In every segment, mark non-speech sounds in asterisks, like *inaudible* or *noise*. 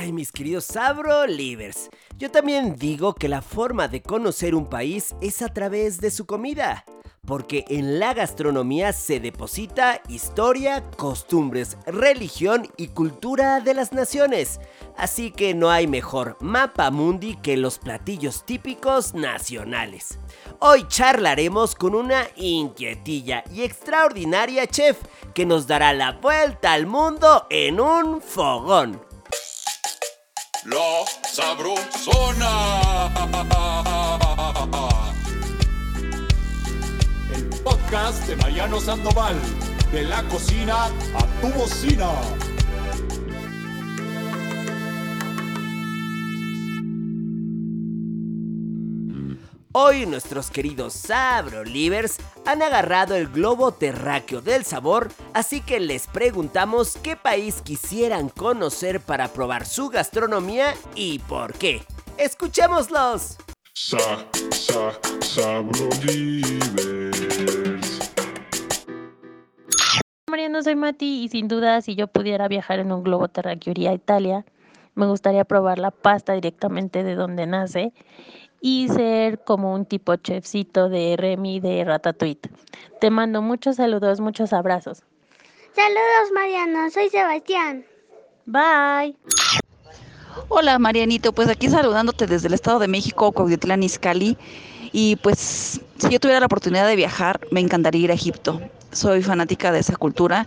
Ay, mis queridos Sabro Livers. Yo también digo que la forma de conocer un país es a través de su comida porque en la gastronomía se deposita historia, costumbres, religión y cultura de las naciones. Así que no hay mejor mapa mundi que los platillos típicos nacionales. Hoy charlaremos con una inquietilla y extraordinaria chef que nos dará la vuelta al mundo en un fogón. La sabrosona. podcast de Mariano Sandoval. De la cocina a tu bocina. Hoy nuestros queridos Sabrolivers han agarrado el globo terráqueo del sabor, así que les preguntamos qué país quisieran conocer para probar su gastronomía y por qué. ¡Escuchémoslos! Sa, sa, Mariano, soy Mati y sin duda si yo pudiera viajar en un globo terráqueo iría a Italia. Me gustaría probar la pasta directamente de donde nace y ser como un tipo chefcito de Remy de Ratatouille. Te mando muchos saludos, muchos abrazos. Saludos Mariano, soy Sebastián. Bye. Hola Marianito, pues aquí saludándote desde el Estado de México, Cuautitlán Izcalli. Y pues si yo tuviera la oportunidad de viajar, me encantaría ir a Egipto. Soy fanática de esa cultura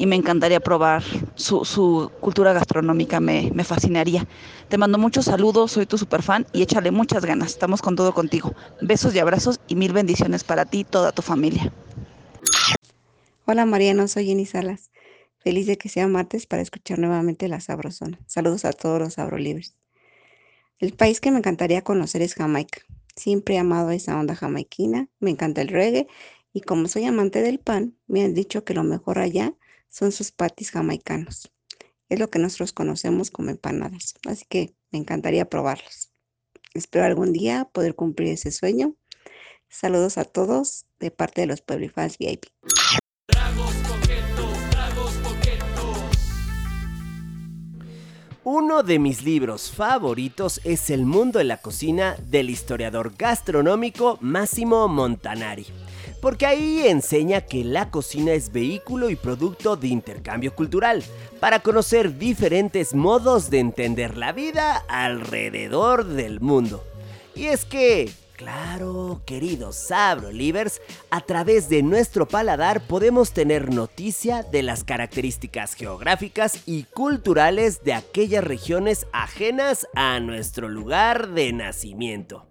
y me encantaría probar su, cultura gastronómica, me, me, fascinaría. Te mando muchos saludos, soy tu super fan y échale muchas ganas, estamos con todo contigo. Besos y abrazos y mil bendiciones para ti y toda tu familia. Hola Mariano, soy Jenny Salas. Feliz de que sea martes para escuchar nuevamente la Sabrosona. Saludos a todos los Sabrolibres. El país que me encantaría conocer es Jamaica. Siempre he amado esa onda jamaiquina, me encanta el reggae y como soy amante del pan, me han dicho que lo mejor allá son sus patis jamaicanos. Es lo que nosotros conocemos como empanadas, así que me encantaría probarlos. Espero algún día poder cumplir ese sueño. Saludos a todos de parte de los Fans VIP. Uno de mis libros favoritos es El mundo de la cocina del historiador gastronómico Massimo Montanari, porque ahí enseña que la cocina es vehículo y producto de intercambio cultural, para conocer diferentes modos de entender la vida alrededor del mundo. Y es que Claro, queridos Sabrolivers, a través de nuestro paladar podemos tener noticia de las características geográficas y culturales de aquellas regiones ajenas a nuestro lugar de nacimiento.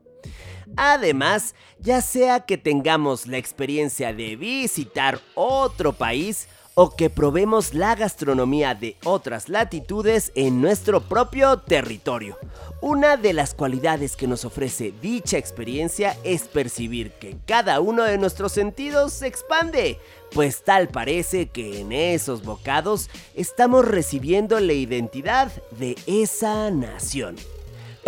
Además, ya sea que tengamos la experiencia de visitar otro país o que probemos la gastronomía de otras latitudes en nuestro propio territorio. Una de las cualidades que nos ofrece dicha experiencia es percibir que cada uno de nuestros sentidos se expande, pues tal parece que en esos bocados estamos recibiendo la identidad de esa nación.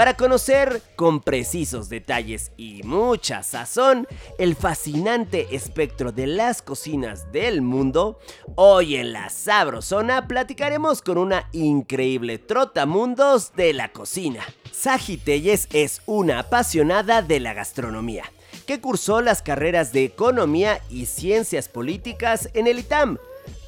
Para conocer con precisos detalles y mucha sazón el fascinante espectro de las cocinas del mundo, hoy en la Sabrosona platicaremos con una increíble trotamundos de la cocina. Saji Telles es una apasionada de la gastronomía que cursó las carreras de Economía y Ciencias Políticas en el ITAM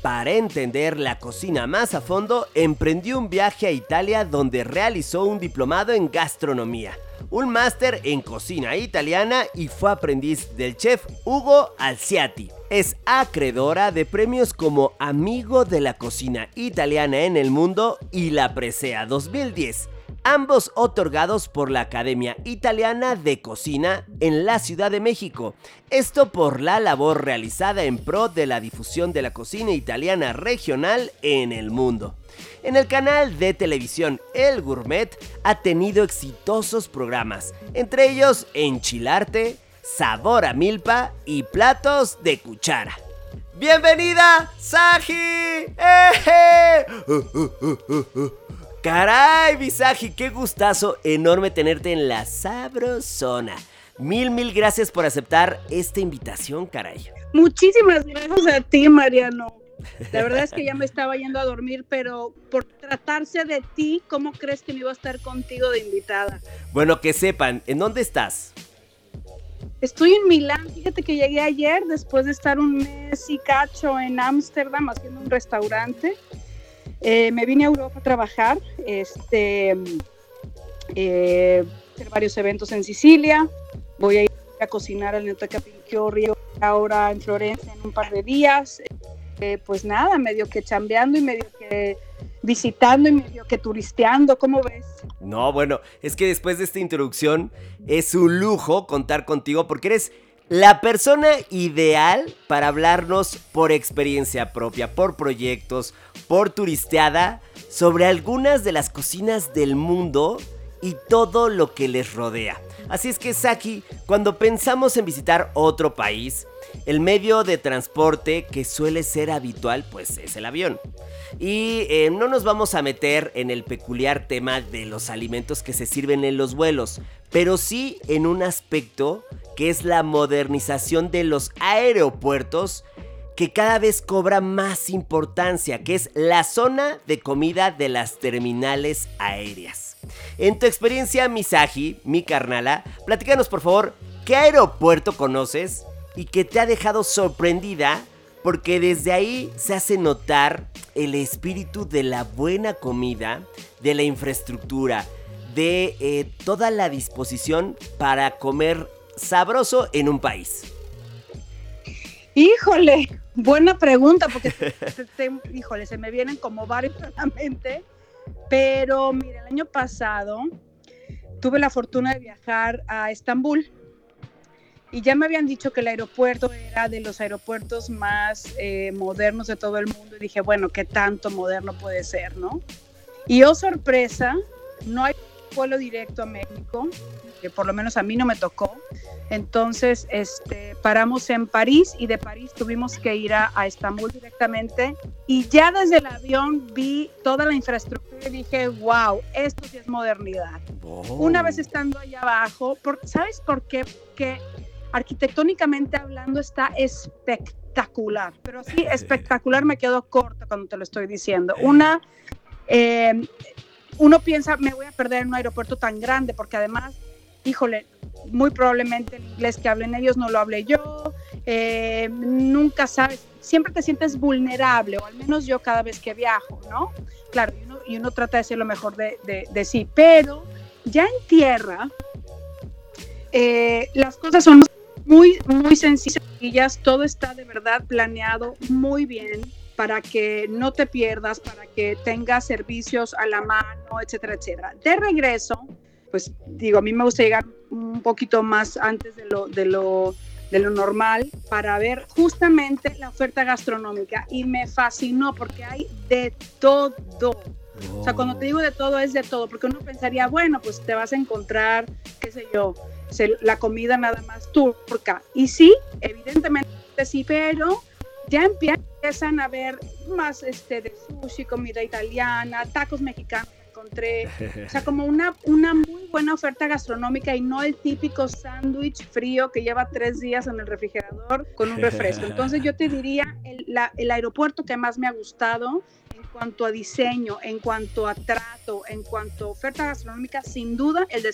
para entender la cocina más a fondo, emprendió un viaje a Italia donde realizó un diplomado en gastronomía, un máster en cocina italiana y fue aprendiz del chef Hugo Alciati. Es acreedora de premios como Amigo de la Cocina Italiana en el Mundo y la Presea 2010 ambos otorgados por la Academia Italiana de Cocina en la Ciudad de México. Esto por la labor realizada en pro de la difusión de la cocina italiana regional en el mundo. En el canal de televisión El Gourmet ha tenido exitosos programas, entre ellos Enchilarte, Sabor a Milpa y Platos de Cuchara. ¡Bienvenida, Saji! ¡Eh! Caray, Visagi, qué gustazo enorme tenerte en la sabrosona. Mil, mil gracias por aceptar esta invitación, caray. Muchísimas gracias a ti, Mariano. La verdad es que ya me estaba yendo a dormir, pero por tratarse de ti, ¿cómo crees que me iba a estar contigo de invitada? Bueno, que sepan, ¿en dónde estás? Estoy en Milán, fíjate que llegué ayer después de estar un mes y cacho en Ámsterdam haciendo un restaurante. Eh, me vine a Europa a trabajar, este, eh, hacer varios eventos en Sicilia. Voy a ir a cocinar al Neoteca Río ahora en Florencia en un par de días. Eh, pues nada, medio que chambeando y medio que visitando y medio que turisteando, ¿cómo ves? No, bueno, es que después de esta introducción es un lujo contar contigo porque eres la persona ideal para hablarnos por experiencia propia, por proyectos, por turisteada, sobre algunas de las cocinas del mundo y todo lo que les rodea. Así es que Saki, cuando pensamos en visitar otro país, el medio de transporte que suele ser habitual pues es el avión. Y eh, no nos vamos a meter en el peculiar tema de los alimentos que se sirven en los vuelos, pero sí en un aspecto que es la modernización de los aeropuertos que cada vez cobra más importancia, que es la zona de comida de las terminales aéreas. En tu experiencia, Misagi, mi carnala, platícanos por favor, ¿qué aeropuerto conoces y que te ha dejado sorprendida porque desde ahí se hace notar el espíritu de la buena comida, de la infraestructura, de eh, toda la disposición para comer sabroso en un país. Híjole, buena pregunta, porque *laughs* híjole, se me vienen como varios a la mente, pero mire, el año pasado tuve la fortuna de viajar a Estambul y ya me habían dicho que el aeropuerto era de los aeropuertos más eh, modernos de todo el mundo. Y dije, bueno, ¿qué tanto moderno puede ser, no? Y oh sorpresa, no hay vuelo directo a México, que por lo menos a mí no me tocó. Entonces, este, paramos en París y de París tuvimos que ir a, Estambul directamente. Y ya desde el avión vi toda la infraestructura y dije, wow, esto sí es modernidad. Una vez estando allá abajo, ¿sabes por qué? Que arquitectónicamente hablando está espectacular, pero sí, espectacular me quedo corta cuando te lo estoy diciendo. Una, eh, uno piensa, me voy a perder en un aeropuerto tan grande, porque además, híjole, muy probablemente el inglés que hablen ellos no lo hable yo, eh, nunca sabes, siempre te sientes vulnerable, o al menos yo cada vez que viajo, ¿no? Claro, y uno, trata de hacer lo mejor de, de sí, pero ya en tierra, eh, las cosas son muy, muy sencillas, todo está de verdad planeado muy bien para que no te pierdas, para que tengas servicios a la mano, etcétera, etcétera. De regreso, pues digo, a mí me gusta llegar un poquito más antes de lo, de lo, de lo normal para ver justamente la oferta gastronómica y me fascinó porque hay de todo. O sea, cuando te digo de todo es de todo, porque uno pensaría, bueno, pues te vas a encontrar, qué sé yo, la comida nada más turca. Y sí, evidentemente sí, pero ya empiezan a ver más este, de sushi, comida italiana, tacos mexicanos encontré, o sea, como una, una muy buena oferta gastronómica y no el típico sándwich frío que lleva tres días en el refrigerador con un refresco. Entonces yo te diría, el, el aeropuerto que más me ha gustado cuanto a diseño, en cuanto a trato, en cuanto a oferta gastronómica, sin duda el de.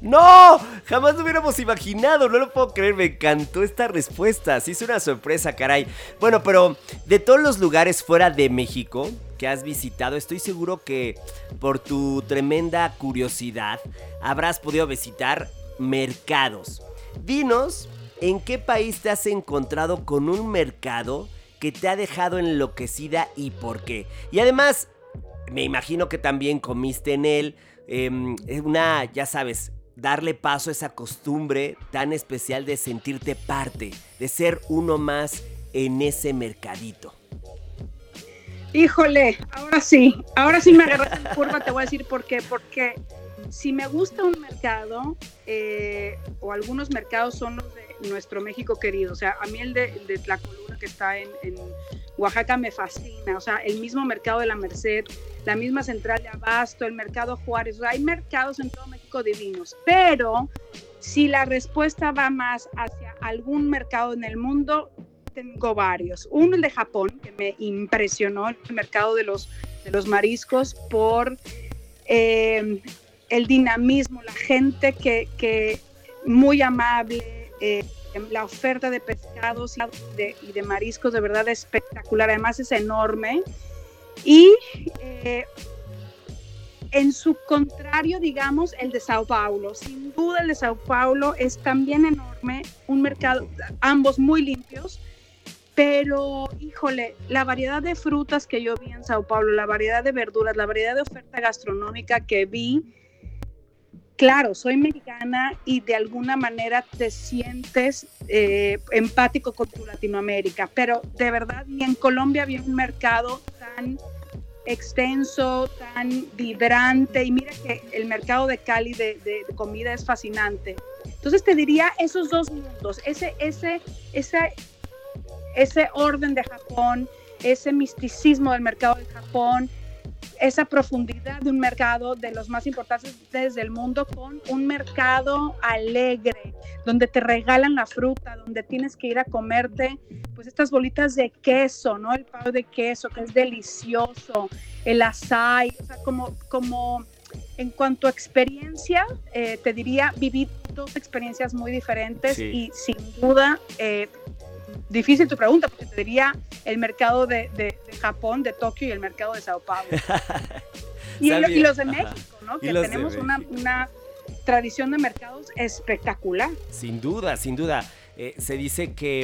¡No! Jamás lo hubiéramos imaginado, no lo puedo creer, me encantó esta respuesta, sí es una sorpresa, caray. Bueno, pero de todos los lugares fuera de México que has visitado, estoy seguro que por tu tremenda curiosidad habrás podido visitar mercados. Dinos, ¿en qué país te has encontrado con un mercado que te ha dejado enloquecida y por qué? Y además, me imagino que también comiste en él. Em, una, ya sabes, darle paso a esa costumbre tan especial de sentirte parte, de ser uno más en ese mercadito. Híjole, ahora sí, ahora sí me agarras en curva, te voy a decir por qué, porque si me gusta un mercado, eh, o algunos mercados son los de nuestro México querido, o sea, a mí el de, el de que está en, en Oaxaca me fascina, o sea, el mismo mercado de la Merced, la misma central de Abasto, el mercado Juárez, hay mercados en todo México divinos, pero si la respuesta va más hacia algún mercado en el mundo, tengo varios. Uno, el de Japón, que me impresionó el mercado de los, de los mariscos por eh, el dinamismo, la gente que, que muy amable, eh, la oferta de pescados y de, y de, mariscos de verdad espectacular, además es enorme. Y eh, en su contrario, digamos, el de Sao Paulo. Sin duda el de Sao Paulo es también enorme, un mercado, ambos muy limpios, pero híjole, la variedad de frutas que yo vi en Sao Paulo, la variedad de verduras, la variedad de oferta gastronómica que vi, claro, soy mexicana y de alguna manera te sientes eh, empático con tu Latinoamérica, pero de verdad ni en Colombia había un mercado tan extenso, tan vibrante y mira que el mercado de Cali de, de, comida es fascinante. Entonces te diría esos dos mundos, ese, ese, ese, ese orden de Japón, ese misticismo del mercado de Japón, esa profundidad de un mercado de los más importantes del mundo con un mercado alegre, donde te regalan la fruta, donde tienes que ir a comerte pues estas bolitas de queso, ¿no? El pavo de queso, que es delicioso, el o sea, como, como en cuanto a experiencia, eh, te diría, viví dos experiencias muy diferentes sí. y sin duda, eh, difícil tu pregunta, porque te diría el mercado de, de, de Japón, de Tokio y el mercado de Sao Paulo. *laughs* y, el, y, los de México, ¿no? Que tenemos una, una tradición de mercados espectacular. Sin duda, sin duda. Eh, se dice que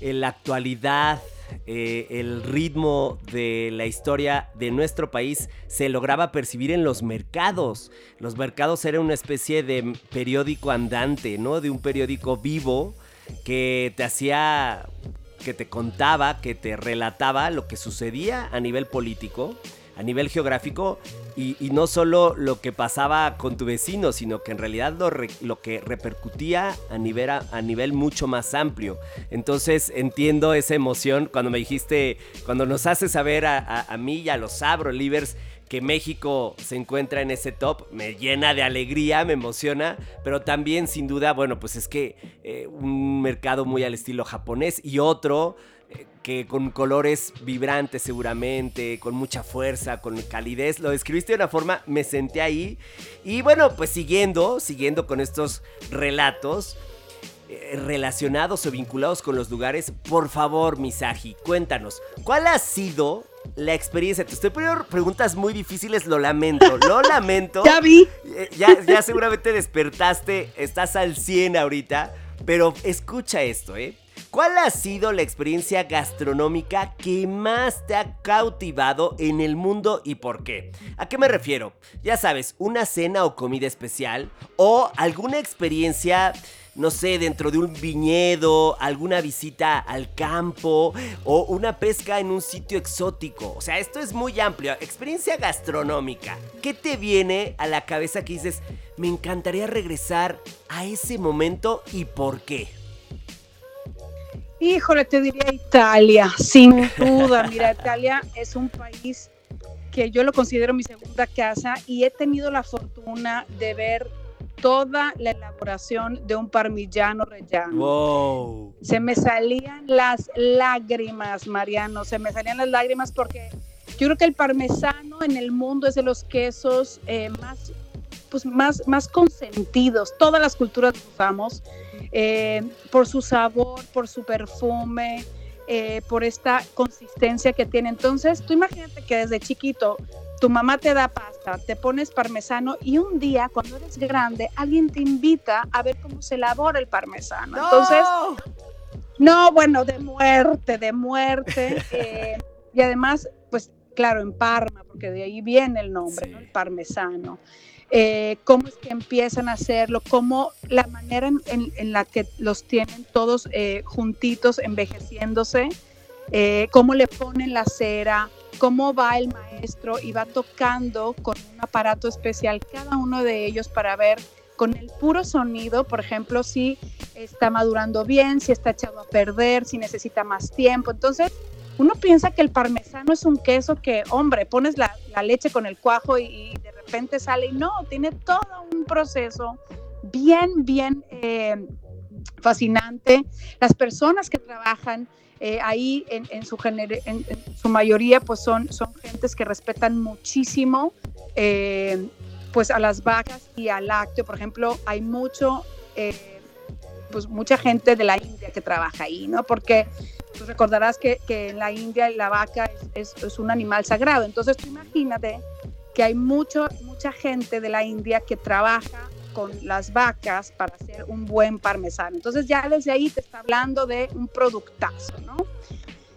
en la actualidad eh, el ritmo de la historia de nuestro país se lograba percibir en los mercados. Los mercados eran una especie de periódico andante, ¿no? De un periódico vivo que te hacía, que te contaba, que te relataba lo que sucedía a nivel político, a nivel geográfico y, no solo lo que pasaba con tu vecino, sino que en realidad lo, lo que repercutía a nivel, a, nivel mucho más amplio. Entonces entiendo esa emoción cuando me dijiste, cuando nos haces saber a mí y a los Sabro Livers que México se encuentra en ese top me llena de alegría, me emociona, pero también sin duda, bueno, pues es que eh, un mercado muy al estilo japonés y otro que con colores vibrantes seguramente, con mucha fuerza, con calidez, lo describiste de una forma, me senté ahí y bueno, pues siguiendo, siguiendo con estos relatos eh, relacionados o vinculados con los lugares, por favor, Misagi, cuéntanos, ¿cuál ha sido la experiencia? Te estoy poniendo preguntas muy difíciles, lo lamento, lo *laughs* lamento. ya vi. Eh, ya, ya seguramente despertaste, estás al 100 ahorita, pero escucha esto, ¿eh? ¿Cuál ha sido la experiencia gastronómica que más te ha cautivado en el mundo y por qué? ¿A qué me refiero? Ya sabes, una cena o comida especial o alguna experiencia no sé, dentro de un viñedo, alguna visita al campo o una pesca en un sitio exótico. O sea, esto es muy amplio. Experiencia gastronómica. ¿Qué te viene a la cabeza que dices, me encantaría regresar a ese momento y por qué? Híjole, te diría Italia, sin duda. Mira, Italia es un país que yo lo considero mi segunda casa y he tenido la fortuna de ver toda la elaboración de un parmigiano rellano. Wow. Se me salían las lágrimas, Mariano, se me salían las lágrimas porque yo creo que el parmesano en el mundo es de los quesos eh, más, pues más, más consentidos. Todas las culturas usamos eh, por su sabor, por su perfume, eh, por esta consistencia que tiene. Entonces, tú imagínate que desde chiquito tu mamá te da pasta, te pones parmesano y un día, cuando eres grande, alguien te invita a ver cómo se elabora el parmesano. ¡No! Entonces, no, bueno, de muerte, de muerte. *laughs* Eh, y además, pues claro, en Parma, porque de ahí viene el nombre, sí. ¿no? el parmesano eh, cómo es que empiezan a hacerlo, cómo la manera en, en, en la que los tienen todos eh, juntitos, envejeciéndose, eh, cómo le ponen la cera, cómo va el maestro y va tocando con un aparato especial cada uno de ellos para ver con el puro sonido, por ejemplo, si está madurando bien, si está echado a perder, si necesita más tiempo. Entonces, uno piensa que el parmesano es un queso que, hombre, pones la, leche con el cuajo y, y, de repente sale y no, tiene todo un proceso bien, bien, eh, fascinante. Las personas que trabajan eh, ahí en, su mayoría pues son, son gentes que respetan muchísimo eh, pues a las vacas y al lácteo. Por ejemplo, hay mucho, eh, pues mucha gente de la India que trabaja ahí, ¿no? Porque tú recordarás que, en la India la vaca es, es, un animal sagrado. Entonces tú imagínate que hay mucho, mucha gente de la India que trabaja con las vacas para hacer un buen parmesano. Entonces ya desde ahí te está hablando de un productazo, ¿no?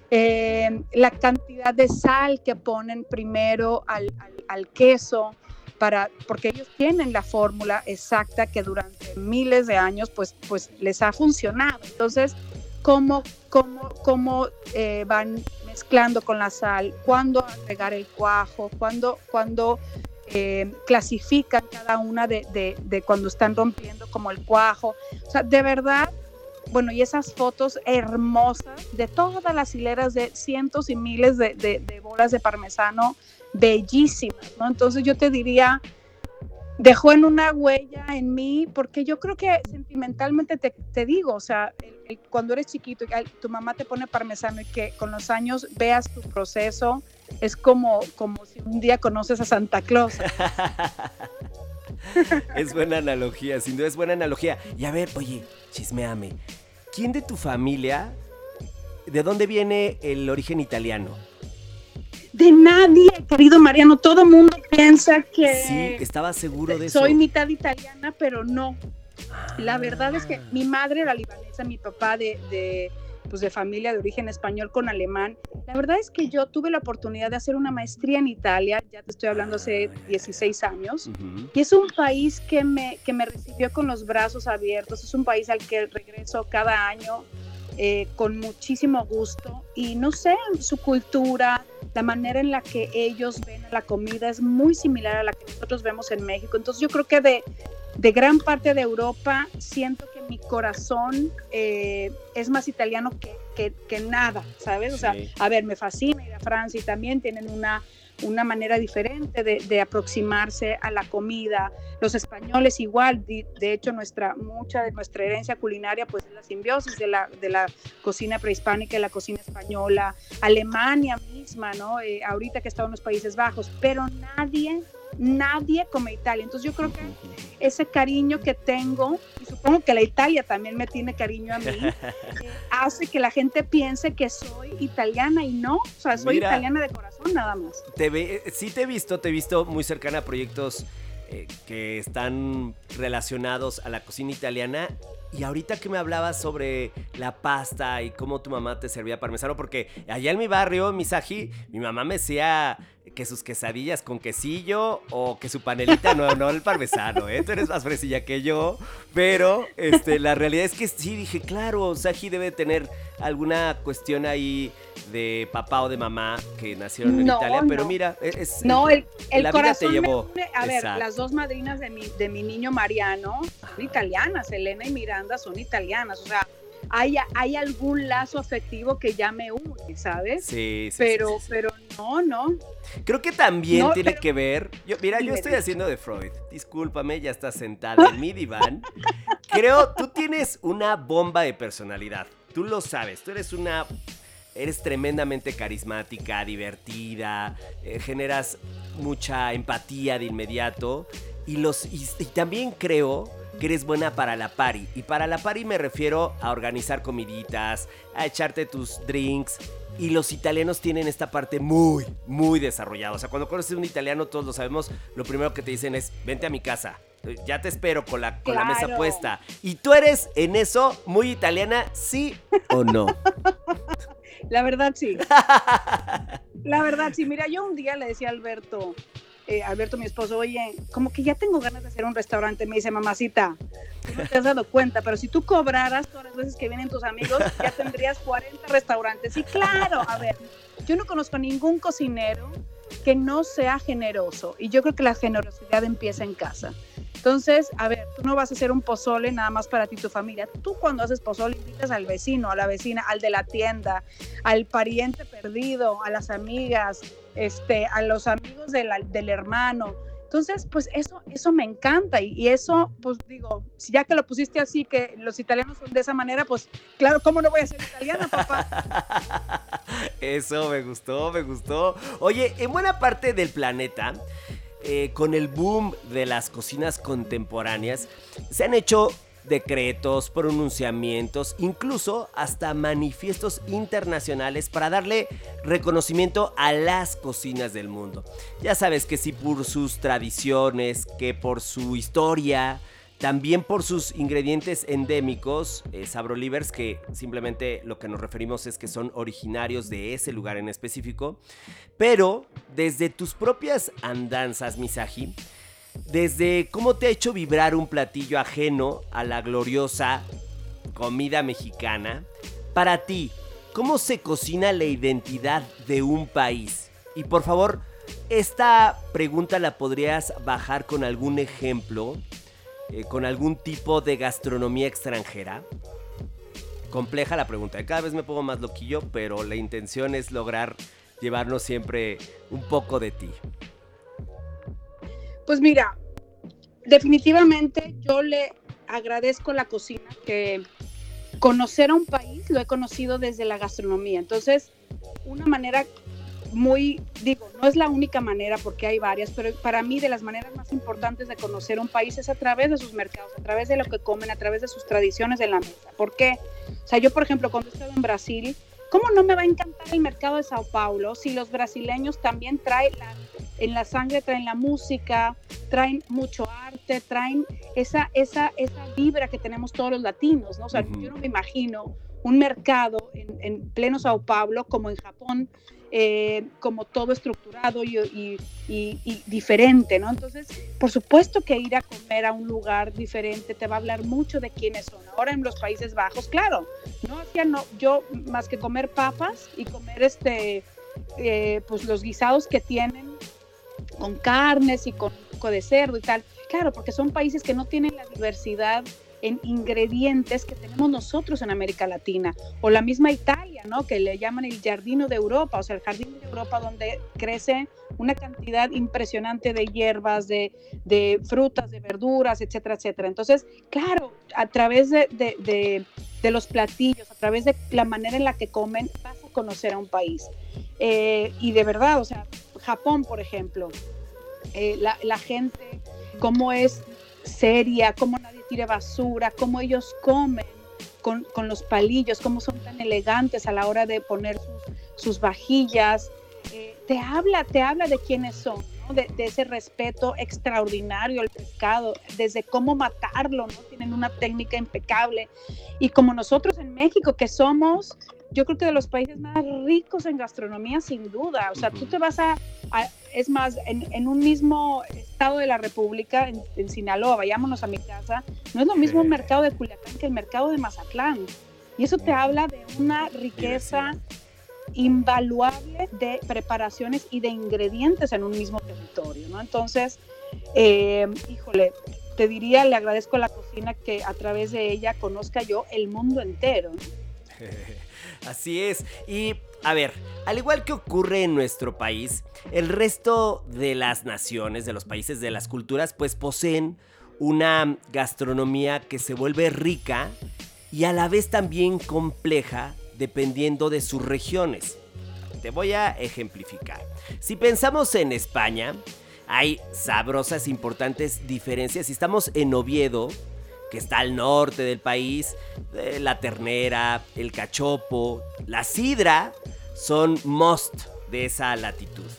Eh, la cantidad de sal que ponen primero al, al, queso, para, porque ellos tienen la fórmula exacta que durante miles de años pues, pues les ha funcionado. Entonces, ¿cómo, cómo, cómo eh, van mezclando con la sal? ¿Cuándo agregar el cuajo? ¿Cuándo, cuándo eh, clasifican cada una de, de, cuando están rompiendo como el cuajo. O sea, de verdad, bueno, y esas fotos hermosas de todas las hileras de cientos y miles de, de bolas de parmesano, bellísimas, ¿no? Entonces yo te diría, dejó en una huella en mí, porque yo creo que sentimentalmente te, te digo, o sea, cuando eres chiquito tu mamá te pone parmesano y que con los años veas tu proceso, es como, como si un día conoces a Santa Claus. *laughs* es buena analogía, sin duda es buena analogía. Y a ver, oye, chismeame, ¿quién de tu familia, de dónde viene el origen italiano? de nadie, querido Mariano. Todo el mundo piensa que. Sí, estaba seguro de eso. Soy mitad italiana, pero no. La verdad es que ah. mi madre era libanesa, mi papá de, de, pues de familia de origen español con alemán. La verdad es que yo tuve la oportunidad de hacer una maestría en Italia, ya te estoy hablando hace 16 años, y es un país que me, que me recibió con los brazos abiertos, es un país al que regreso cada año eh, con muchísimo gusto y no sé, su cultura, la manera en la que ellos ven la comida es muy similar a la que nosotros vemos en México. Entonces yo creo que de, de gran parte de Europa siento que mi corazón eh, es más italiano que, que, nada, ¿sabes? O sea, a ver, me fascina ir a Francia y también tienen una una manera diferente de, aproximarse a la comida. Los españoles igual, de, hecho nuestra, mucha de nuestra herencia culinaria pues es la simbiosis de la, de la cocina prehispánica y la cocina española, Alemania misma, ¿no? Eh, ahorita que está en los Países Bajos, pero nadie nadie como Italia. Entonces yo creo que ese cariño que tengo, y supongo que la Italia también me tiene cariño a mí, eh, *laughs* hace que la gente piense que soy italiana y no, o sea, soy italiana de corazón nada más. Te ve, eh, sí te he visto, te he visto muy cercana a proyectos eh, que están relacionados a la cocina italiana y ahorita que me hablabas sobre la pasta y cómo tu mamá te servía parmesano, porque allá en mi barrio, en Misaji, mi mamá me decía que sus quesadillas con quesillo o que su panelita, no, no el parmesano, ¿eh? Tú eres más fresilla que yo, pero este, la realidad es que sí, dije, claro, Saji debe tener alguna cuestión ahí de papá o de mamá que nacieron en Italia, pero mira, es, no, el, el corazón te llevó. a ver, las dos madrinas de mi, de mi niño Mariano son italianas, Elena y Miranda son italianas, o sea, hay, hay algún lazo afectivo que ya me une, ¿sabes? Sí, sí. Pero, pero no, no. Creo que también tiene que ver. Yo, mira, yo estoy haciendo de Freud. Discúlpame, ya estás sentada en mi diván. Creo, tú tienes una bomba de personalidad. Tú lo sabes. Tú eres una eres tremendamente carismática, divertida, eh, generas mucha empatía de inmediato y, los, y, también creo que eres buena para la party. Y para la party me refiero a organizar comiditas, a echarte tus drinks. Y los italianos tienen esta parte muy, muy desarrollada. O sea, cuando conoces a un italiano, todos lo sabemos, lo primero que te dicen es, vente a mi casa. Ya te espero con la, con la mesa puesta. ¿Y tú eres en eso muy italiana, sí o no? *laughs* La verdad sí. La verdad sí. Mira, yo un día le decía a Alberto, eh, Alberto, mi esposo, oye, como que ya tengo ganas de hacer un restaurante. Me dice, mamacita, no te has dado cuenta, pero si tú cobraras todas las veces que vienen tus amigos, ya tendrías 40 restaurantes. Y claro, a ver, yo no conozco ningún cocinero que no sea generoso. Y yo creo que la generosidad empieza en casa. Entonces, a ver, tú no vas a hacer un pozole nada más para ti y tu familia. Tú cuando haces pozole invitas al vecino, a la vecina, al de la tienda, al pariente perdido, a las amigas, este, a los amigos del hermano. Entonces, pues eso, eso me encanta y, eso, pues digo, ya que lo pusiste así, que los italianos son de esa manera, pues claro, ¿cómo no voy a ser italiana, papá? *laughs* Eso me gustó, me gustó. Oye, en buena parte del planeta, eh, con el boom de las cocinas contemporáneas, se han hecho decretos, pronunciamientos, incluso hasta manifiestos internacionales para darle reconocimiento a las cocinas del mundo. Ya sabes que si por sus tradiciones, que por su historia, también por sus ingredientes endémicos, eh, sabrolivers, que simplemente lo que nos referimos es que son originarios de ese lugar en específico. Pero desde tus propias andanzas, Misaki, desde cómo te ha hecho vibrar un platillo ajeno a la gloriosa comida mexicana, para ti, ¿cómo se cocina la identidad de un país? Y por favor, esta pregunta la podrías bajar con algún ejemplo eh, con algún tipo de gastronomía extranjera? Compleja la pregunta, cada vez me pongo más loquillo, pero la intención es lograr llevarnos siempre un poco de ti. Pues mira, definitivamente yo le agradezco la cocina, que conocer a un país lo he conocido desde la gastronomía. Entonces, una manera muy, digo, no es la única manera porque hay varias, pero para mí de las maneras más importantes de conocer un país es a través de sus mercados, a través de lo que comen, a través de sus tradiciones en la mesa. ¿Por qué? O sea, yo, por ejemplo, cuando he estado en Brasil, ¿cómo no me va a encantar el mercado de Sao Paulo si los brasileños también traen en la sangre, traen la música, traen mucho arte, traen esa, esa, esa vibra que tenemos todos los latinos, ¿no? O sea, yo no me imagino un mercado en, en pleno Sao Paulo como en Japón, eh, como todo estructurado y, diferente, ¿no? Entonces, por supuesto que ir a comer a un lugar diferente te va a hablar mucho de quiénes son. Ahora en los Países Bajos, claro, no hacía no, yo más que comer papas y comer este, eh, pues los guisados que tienen con carnes y con poco de cerdo y tal. Claro, porque son países que no tienen la diversidad en ingredientes que tenemos nosotros en América Latina. O la misma Italia, ¿no? Que le llaman el jardino de Europa, o sea, el jardín de Europa donde crece una cantidad impresionante de hierbas, de, de frutas, de verduras, etcétera, etcétera. Entonces, claro, a través de, de, de, los platillos, a través de la manera en la que comen, vas a conocer a un país. Eh, y de verdad, o sea, Japón, por ejemplo, eh, la, la gente, cómo es seria, cómo nadie tira basura, cómo ellos comen con, con, los palillos, cómo son tan elegantes a la hora de poner sus, sus vajillas. Eh, te habla, te habla de quiénes son, de, ese respeto extraordinario al pescado, desde cómo matarlo, ¿no? tienen una técnica impecable. Y como nosotros en México, que somos yo creo que de los países más ricos en gastronomía, sin duda. O sea, tú te vas a, a es más, en, en, un mismo estado de la República, en, en, Sinaloa, vayámonos a mi casa, no es lo mismo el mercado de Culiacán que el mercado de Mazatlán. Y eso te habla de una riqueza invaluable de preparaciones y de ingredientes en un mismo territorio, ¿no? Entonces, eh, híjole, te diría, le agradezco a la cocina que a través de ella conozca yo el mundo entero. ¿no? *laughs* Así es. Y a ver, al igual que ocurre en nuestro país, el resto de las naciones, de los países, de las culturas, pues poseen una gastronomía que se vuelve rica y a la vez también compleja dependiendo de sus regiones. Te voy a ejemplificar. Si pensamos en España, hay sabrosas importantes diferencias. Si estamos en Oviedo, que está al norte del país, eh, la ternera, el cachopo, la sidra, son must de esa latitud.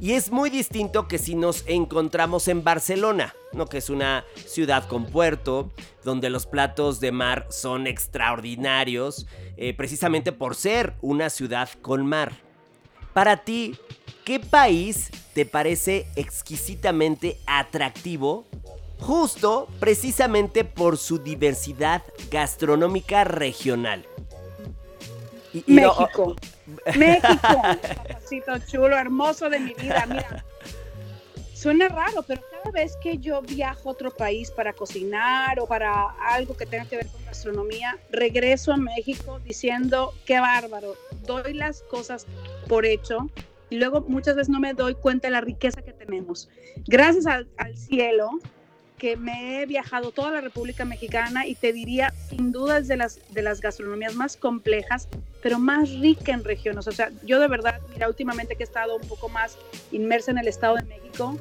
Y es muy distinto que si nos encontramos en Barcelona, ¿no? que es una ciudad con puerto, donde los platos de mar son extraordinarios, eh, precisamente por ser una ciudad con mar. Para ti, ¿qué país te parece exquisitamente atractivo justo precisamente por su diversidad gastronómica regional. Y, y México. No... México. *laughs* Papacito chulo, hermoso de mi vida. Mira, suena raro, pero cada vez que yo viajo a otro país para cocinar o para algo que tenga que ver con gastronomía, regreso a México diciendo, qué bárbaro, doy las cosas por hecho y luego muchas veces no me doy cuenta de la riqueza que tenemos. Gracias al, al cielo que me he viajado toda la República Mexicana y te diría, sin duda es de las, de las gastronomías más complejas, pero más rica en regiones. O sea, yo de verdad, mira, últimamente que he estado un poco más inmersa en el Estado de México,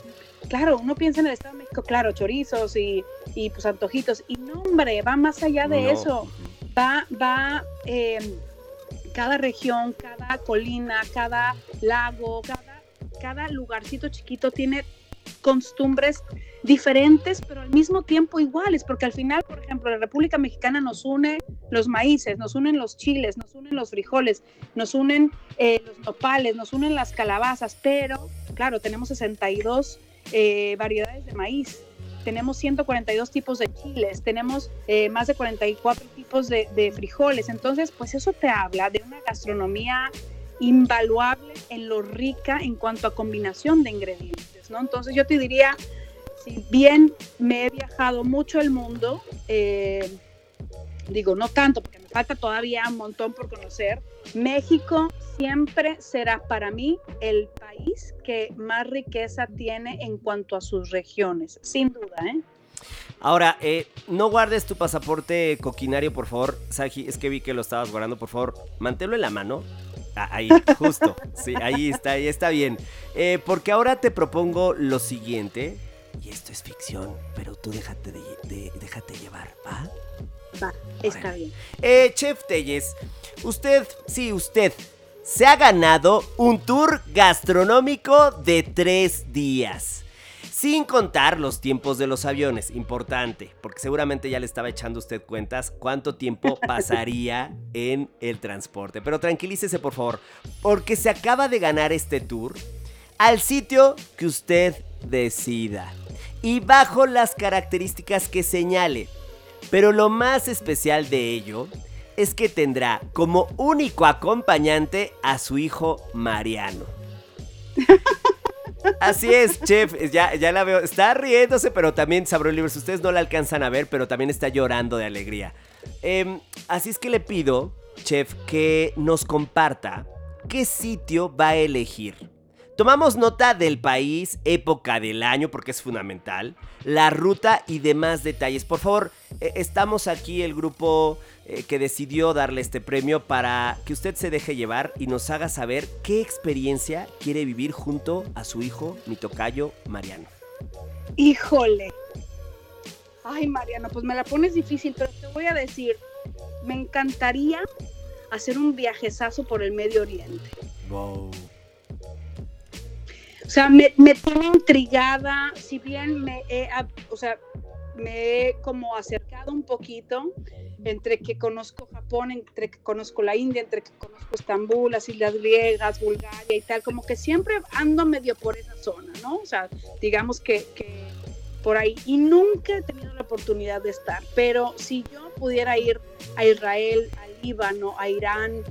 claro, uno piensa en el Estado de México, claro, chorizos y, y pues antojitos, y no, hombre, va más allá de No. eso, va, va... eh, cada región, cada colina, cada lago, cada, cada lugarcito chiquito tiene costumbres diferentes, pero al mismo tiempo iguales, porque al final, por ejemplo, la República Mexicana nos une los maíces, nos unen los chiles, nos unen los frijoles, nos unen eh, los nopales, nos unen las calabazas, pero claro, tenemos 62 eh, variedades de maíz, tenemos 142 tipos de chiles, tenemos eh, más de 44 tipos de, de frijoles, entonces pues eso te habla de una gastronomía invaluable en lo rica en cuanto a combinación de ingredientes, ¿no? Entonces yo te diría, si bien me he viajado mucho el mundo, eh, digo, no tanto, porque me falta todavía un montón por conocer, México siempre será para mí el país que más riqueza tiene en cuanto a sus regiones, sin duda, ¿eh? Ahora, eh, no guardes tu pasaporte coquinario, por favor. Saji, es que vi que lo estabas guardando, por favor. Manténlo en la mano. Ah, ahí, justo. Sí, ahí está, ahí está bien. Eh, porque ahora te propongo lo siguiente. Y esto es ficción, pero tú déjate, de, de- déjate llevar, ¿va? Va, está bien. Eh, Chef Telles, usted, sí, usted, se ha ganado un tour gastronómico de tres días. Sin contar los tiempos de los aviones, importante, porque seguramente ya le estaba echando usted cuentas cuánto tiempo *laughs* pasaría en el transporte. Pero tranquilícese por favor, porque se acaba de ganar este tour al sitio que usted decida y bajo las características que señale. Pero lo más especial de ello es que tendrá como único acompañante a su hijo Mariano. *laughs* Así es, chef, ya, ya la veo. Está riéndose, pero también, Sabrolivers, ustedes no la alcanzan a ver, pero también está llorando de alegría. Em, así es que le pido, chef, que nos comparta qué sitio va a elegir. Tomamos nota del país, época del año, porque es fundamental, la ruta y demás detalles. Por favor, eh, estamos aquí el grupo eh, que decidió darle este premio para que usted se deje llevar y nos haga saber qué experiencia quiere vivir junto a su hijo, mi tocayo, Mariano. Híjole. Ay, Mariano, pues me la pones difícil, pero te voy a decir, me encantaría hacer un viajezazo por el Medio Oriente. Wow. O sea, me, me tiene intrigada, si bien me he, o sea, me he como acercado un poquito entre que conozco Japón, entre que conozco la India, entre que conozco Estambul, las Islas Griegas, Bulgaria y tal, como que siempre ando medio por esa zona, ¿no? O sea, digamos que, que por ahí. Y nunca he tenido la oportunidad de estar, pero si yo pudiera ir a Israel, a Líbano, a Irán,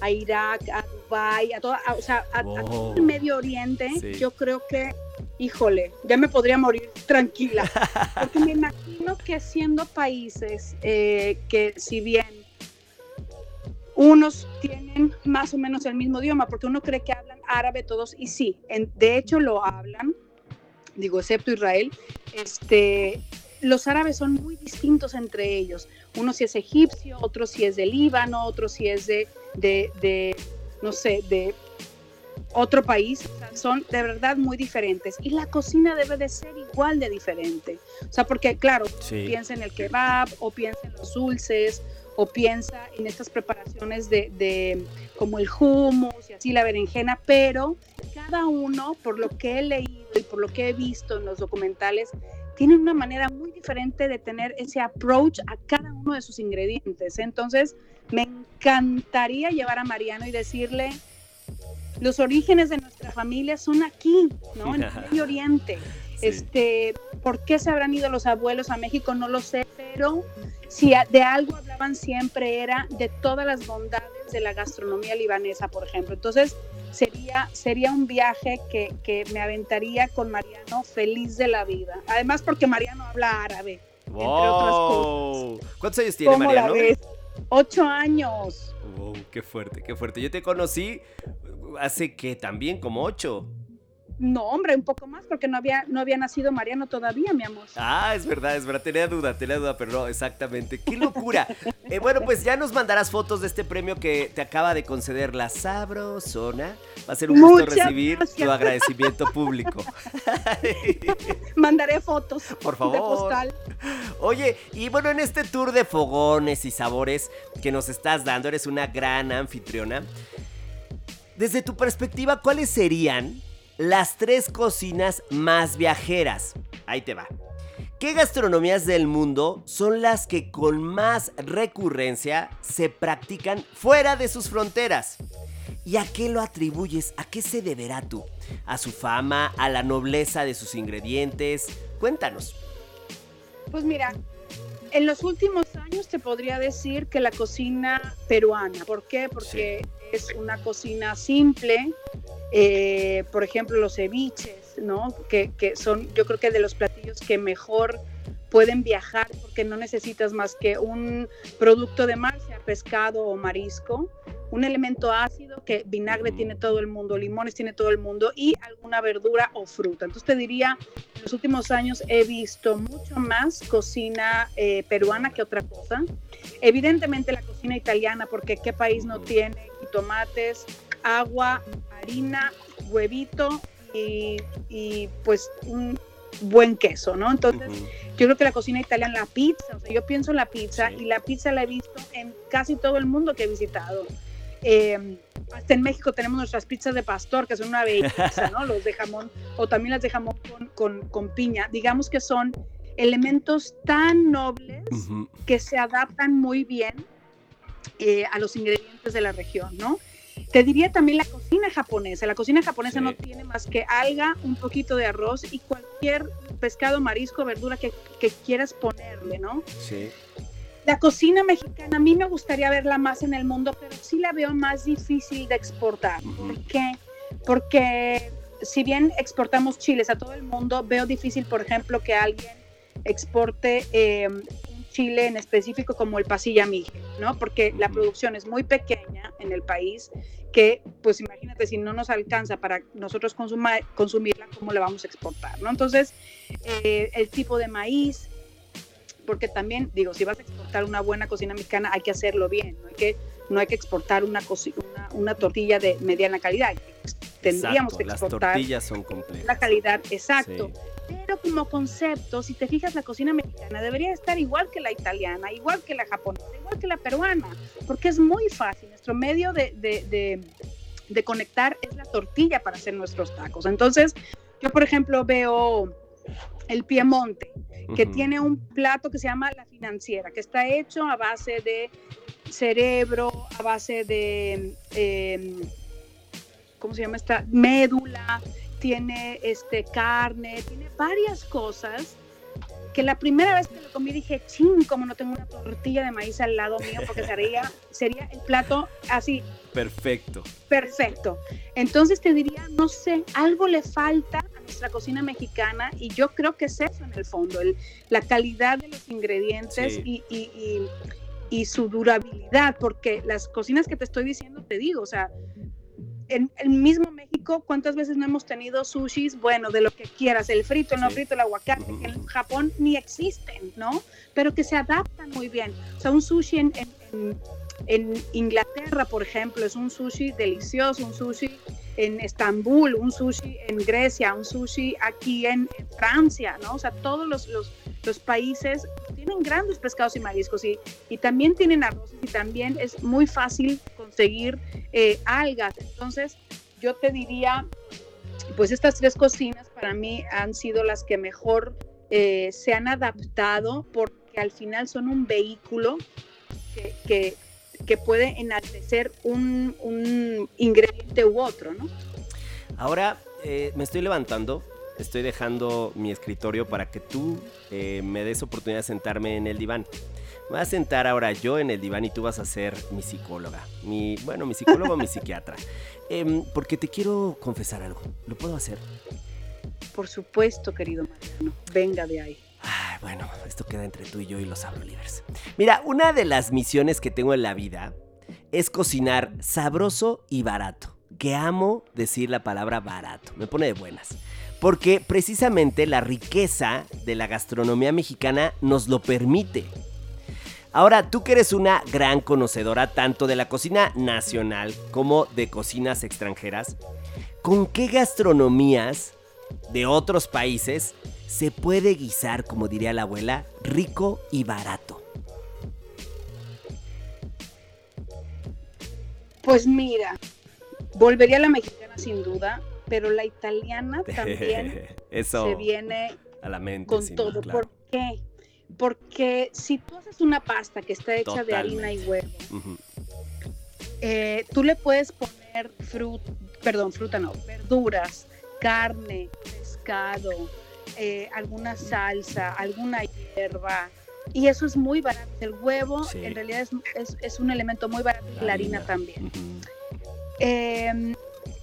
a Irak, a Dubái, a toda, a- o sea, a, a todo el Medio Oriente, Sí. yo creo que, híjole, ya me podría morir tranquila, porque me imagino que siendo países eh, que si bien unos tienen más o menos el mismo idioma, porque uno cree que hablan árabe todos, y sí, en- de hecho lo hablan, digo, excepto Israel, este, los árabes son muy distintos entre ellos. Uno si es egipcio, otro si es de Líbano, otro si es de, de, de, no sé, de otro país. Son de verdad muy diferentes. Y la cocina debe de ser igual de diferente. O sea, porque claro, Sí. piensa en el kebab o piensa en los dulces o piensa en estas preparaciones de, de como el hummus y así la berenjena, pero cada uno, por lo que he leído y por lo que he visto en los documentales, tiene una manera muy diferente de tener ese approach a cada uno de sus ingredientes. Entonces, me encantaría llevar a Mariano y decirle, los orígenes de nuestra familia son aquí, ¿no? En el *laughs* Medio Oriente. Sí. Este, ¿Por qué se habrán ido los abuelos a México? No lo sé, pero si de algo hablaban siempre era de todas las bondades de la gastronomía libanesa, por ejemplo. Entonces, sería, sería un viaje que, que me aventaría con Mariano feliz de la vida. Además, porque Mariano habla árabe. entre otras Wow. ¿Cuántos años tiene ¿Cómo la Mariano? Ocho años. Qué fuerte, qué fuerte. Yo te conocí hace que también como ocho. No, hombre, un poco más, porque no había, no había nacido Mariano todavía, mi amor. Ah, es verdad, es verdad. Tenía duda, tenía duda, pero no, exactamente. ¡Qué locura! *laughs* Eh, bueno, pues ya nos mandarás fotos de este premio que te acaba de conceder la Sabrosona. Va a ser un gusto Muchas recibir gracias. tu agradecimiento público. *laughs* Mandaré fotos. Por De favor. postal. Oye, y bueno, en este tour de fogones y sabores que nos estás dando, eres una gran anfitriona. Desde tu perspectiva, ¿cuáles serían las tres cocinas más viajeras? Ahí te va. ¿Qué gastronomías del mundo son las que con más recurrencia se practican fuera de sus fronteras? ¿Y a qué lo atribuyes? ¿A qué se deberá tú? ¿A su fama? ¿A la nobleza de sus ingredientes? Cuéntanos. Pues mira, en los últimos años te podría decir que la cocina peruana. ¿Por qué? Porque es una cocina simple. eh, por ejemplo, los ceviches, ¿no? Que, que son, yo creo que de los platillos que mejor pueden viajar porque no necesitas más que un producto de mar, sea pescado o marisco, un elemento ácido que vinagre tiene todo el mundo, limones tiene todo el mundo y alguna verdura o fruta. Entonces te diría, en los últimos años he visto mucho más cocina eh, peruana que otra cosa. Evidentemente la cocina italiana, porque qué país no tiene tomates, agua, harina, huevito y, y, pues un buen queso, ¿no? Entonces yo creo que la cocina italiana, la pizza, o sea, yo pienso en la pizza y la pizza la he visto en casi todo el mundo que he visitado. Eh, hasta en México tenemos nuestras pizzas de pastor, que son una belleza, ¿no? Los de jamón, o también las de jamón con, con, con piña. Digamos que son elementos tan nobles Ujú. que se adaptan muy bien eh, a los ingredientes de la región, ¿no? Te diría también la cocina japonesa. La cocina japonesa Sí. no tiene más que alga, un poquito de arroz y cualquier pescado, marisco, verdura que, que quieras ponerle, ¿no? Sí. La cocina mexicana a mí me gustaría verla más en el mundo, pero sí la veo más difícil de exportar. ¿Por qué? Porque si bien exportamos chiles a todo el mundo, veo difícil, por ejemplo, que alguien exporte eh, un chile en específico como el pasilla mije, ¿no? Porque la producción es muy pequeña en el país, que pues imagínate si no nos alcanza para nosotros consuma- consumirla, ¿cómo la vamos a exportar, ¿no? Entonces, eh, el tipo de maíz, porque también digo, si vas a exportar una buena cocina mexicana hay que hacerlo bien, no hay que, no hay que exportar una, una, una tortilla de mediana calidad, tendríamos Exacto, que Las exportar tortillas son complejas. la calidad, exacto. Sí. Pero como concepto, si te fijas, la cocina mexicana debería estar igual que la italiana, igual que la japonesa, igual que la peruana, porque es muy fácil. Nuestro medio de, de- de- de conectar es la tortilla para hacer nuestros tacos. Entonces, yo, por ejemplo, veo el Piemonte, que tiene un plato que se llama la financiera, que está hecho a base de cerebro, a base de, eh, ¿cómo se llama esta? Médula, tiene este, carne, tiene varias cosas que la primera vez que lo comí dije, ching, como no tengo una tortilla de maíz al lado mío, porque sería, sería el plato así, Perfecto. Perfecto. Entonces te diría, no sé, algo le falta nuestra cocina mexicana y yo creo que es eso en el fondo, el- la calidad de los ingredientes Sí. y, y- y- y su durabilidad, porque las cocinas que te estoy diciendo, te digo, o sea, en el mismo México, ¿cuántas veces no hemos tenido sushis? Bueno, de lo que quieras, el frito, el no Sí. frito, el aguacate, que en Japón ni existen, ¿no? Pero que se adaptan muy bien. O sea, un sushi en, en- en- en Inglaterra, por ejemplo, es un sushi delicioso, un sushi en Estambul, un sushi en Grecia, un sushi aquí en, Francia, ¿no? O sea, todos los, los, los países tienen grandes pescados y mariscos y, y también tienen arroz y también es muy fácil conseguir eh, algas. Entonces, yo te diría, pues estas tres cocinas para mí han sido las que mejor eh, se han adaptado porque al final son un vehículo que, que puede enaltecer un, un ingrediente u otro, ¿no? Ahora eh, me estoy levantando, estoy dejando mi escritorio para que tú eh, me des oportunidad de sentarme en el diván. Me voy a sentar ahora yo en el diván y tú vas a ser mi psicóloga. Mi, bueno, mi psicólogo o mi psiquiatra. *laughs* Em, porque te quiero confesar algo. ¿Lo puedo hacer? Por supuesto, querido Mariano, venga de ahí. Ay, bueno, esto queda entre tú y yo y los Abrolivers. Mira, una de las misiones que tengo en la vida es cocinar sabroso y barato. que amo decir la palabra barato. Me pone de buenas. Porque precisamente la riqueza de la gastronomía mexicana nos lo permite. Ahora, tú que eres una gran conocedora tanto de la cocina nacional como de cocinas extranjeras, ¿con qué gastronomías de otros países se puede guisar, como diría la abuela, rico y barato? Pues mira, volvería a la mexicana sin duda, pero la italiana *laughs* también Eso se viene a la mente. con todo. claro. ¿Por qué? Porque si tú haces una pasta que está hecha de harina y huevo, eh, tú le puedes poner fruta, perdón, fruta no, verduras, carne, pescado, eh, alguna salsa, alguna hierba. Y eso es muy barato. El huevo Sí. en realidad es, es- es un elemento muy barato y la harina también. Ujú. Eh,